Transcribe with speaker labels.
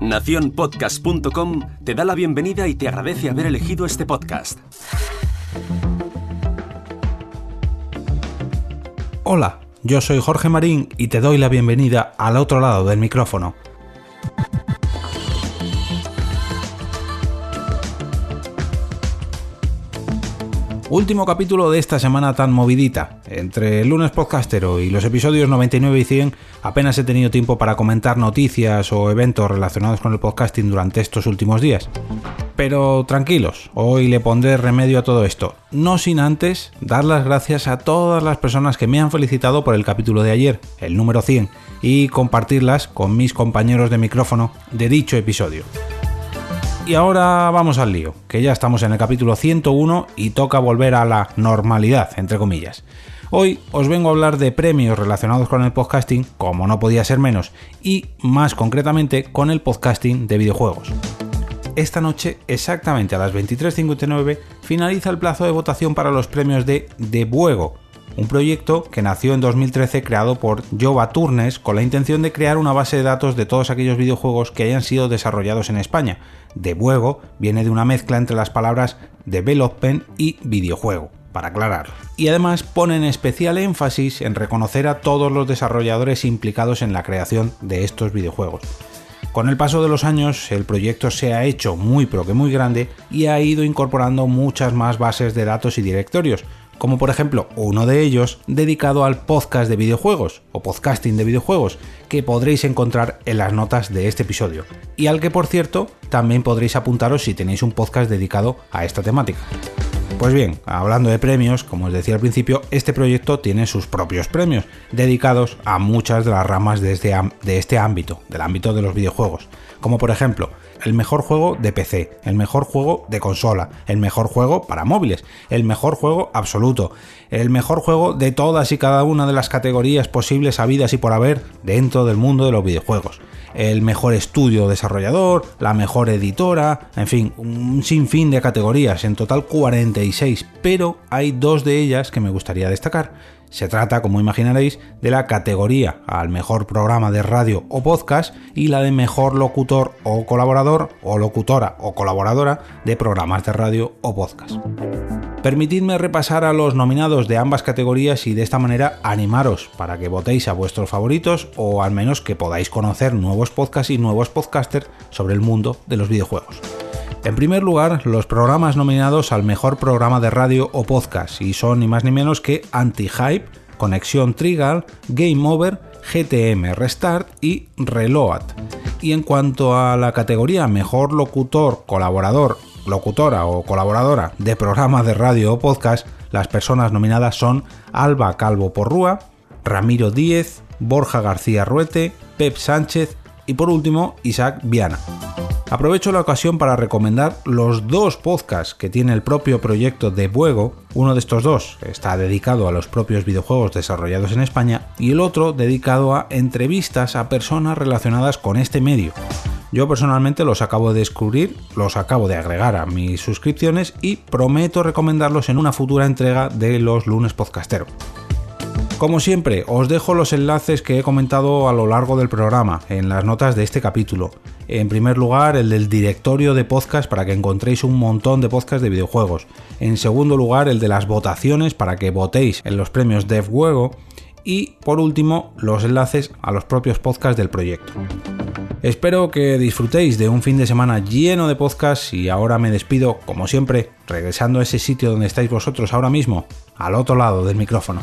Speaker 1: Naciónpodcast.com te da la bienvenida y te agradece haber elegido este podcast.
Speaker 2: Hola, yo soy Jorge Marín y te doy la bienvenida al otro lado del micrófono. Último capítulo de esta semana tan movidita. Entre el lunes podcastero y los episodios 99 y 100 apenas he tenido tiempo para comentar noticias o eventos relacionados con el podcasting durante estos últimos días. Pero tranquilos, hoy le pondré remedio a todo esto, no sin antes dar las gracias a todas las personas que me han felicitado por el capítulo de ayer, el número 100, y compartirlas con mis compañeros de micrófono de dicho episodio. Y ahora vamos al lío, que ya estamos en el capítulo 101 y toca volver a la normalidad, entre comillas. Hoy os vengo a hablar de premios relacionados con el podcasting, como no podía ser menos, y más concretamente con el podcasting de videojuegos. Esta noche, exactamente a las 23.59, finaliza el plazo de votación para los premios de Debuego, un proyecto que nació en 2013 creado por Jova Turnes con la intención de crear una base de datos de todos aquellos videojuegos que hayan sido desarrollados en España. De juego viene de una mezcla entre las palabras development y videojuego, para aclarar. Y además ponen especial énfasis en reconocer a todos los desarrolladores implicados en la creación de estos videojuegos. Con el paso de los años, el proyecto se ha hecho muy pero que muy grande y ha ido incorporando muchas más bases de datos y directorios, como por ejemplo uno de ellos dedicado al podcast de videojuegos o podcasting de videojuegos que podréis encontrar en las notas de este episodio y al que por cierto también podréis apuntaros si tenéis un podcast dedicado a esta temática. Pues bien, hablando de premios, como os decía al principio, este proyecto tiene sus propios premios, dedicados a muchas de las ramas de este, de este ámbito, del ámbito de los videojuegos, como por ejemplo el mejor juego de PC, el mejor juego de consola, el mejor juego para móviles, el mejor juego absoluto, el mejor juego de todas y cada una de las categorías posibles habidas y por haber dentro del mundo de los videojuegos, el mejor estudio desarrollador, la mejor editora, en fin, un sinfín de categorías, en total 46, pero hay dos de ellas que me gustaría destacar se trata, como imaginaréis, de la categoría al mejor programa de radio o podcast y la de mejor locutor o colaborador o locutora o colaboradora de programas de radio o podcast. Permitidme repasar a los nominados de ambas categorías y de esta manera animaros para que votéis a vuestros favoritos o al menos que podáis conocer nuevos podcasts y nuevos podcasters sobre el mundo de los videojuegos. En primer lugar, los programas nominados al mejor programa de radio o podcast, y son ni más ni menos que Anti-Hype, Conexión Trigal, Game Over, GTM Restart y Reload. Y en cuanto a la categoría Mejor Locutor, Colaborador, Locutora o Colaboradora de programa de radio o podcast, las personas nominadas son Alba Calvo Porrúa, Ramiro Díez, Borja García Ruete, Pep Sánchez y por último Isaac Viana. Aprovecho la ocasión para recomendar los dos podcasts que tiene el propio proyecto de Buego. Uno de estos dos está dedicado a los propios videojuegos desarrollados en España y el otro dedicado a entrevistas a personas relacionadas con este medio. Yo personalmente los acabo de descubrir, los acabo de agregar a mis suscripciones y prometo recomendarlos en una futura entrega de los lunes podcastero. Como siempre, os dejo los enlaces que he comentado a lo largo del programa en las notas de este capítulo. En primer lugar, el del directorio de podcast para que encontréis un montón de podcasts de videojuegos. En segundo lugar, el de las votaciones para que votéis en los premios DevWuego. Y por último, los enlaces a los propios podcasts del proyecto. Espero que disfrutéis de un fin de semana lleno de podcasts y ahora me despido, como siempre, regresando a ese sitio donde estáis vosotros ahora mismo, al otro lado del micrófono.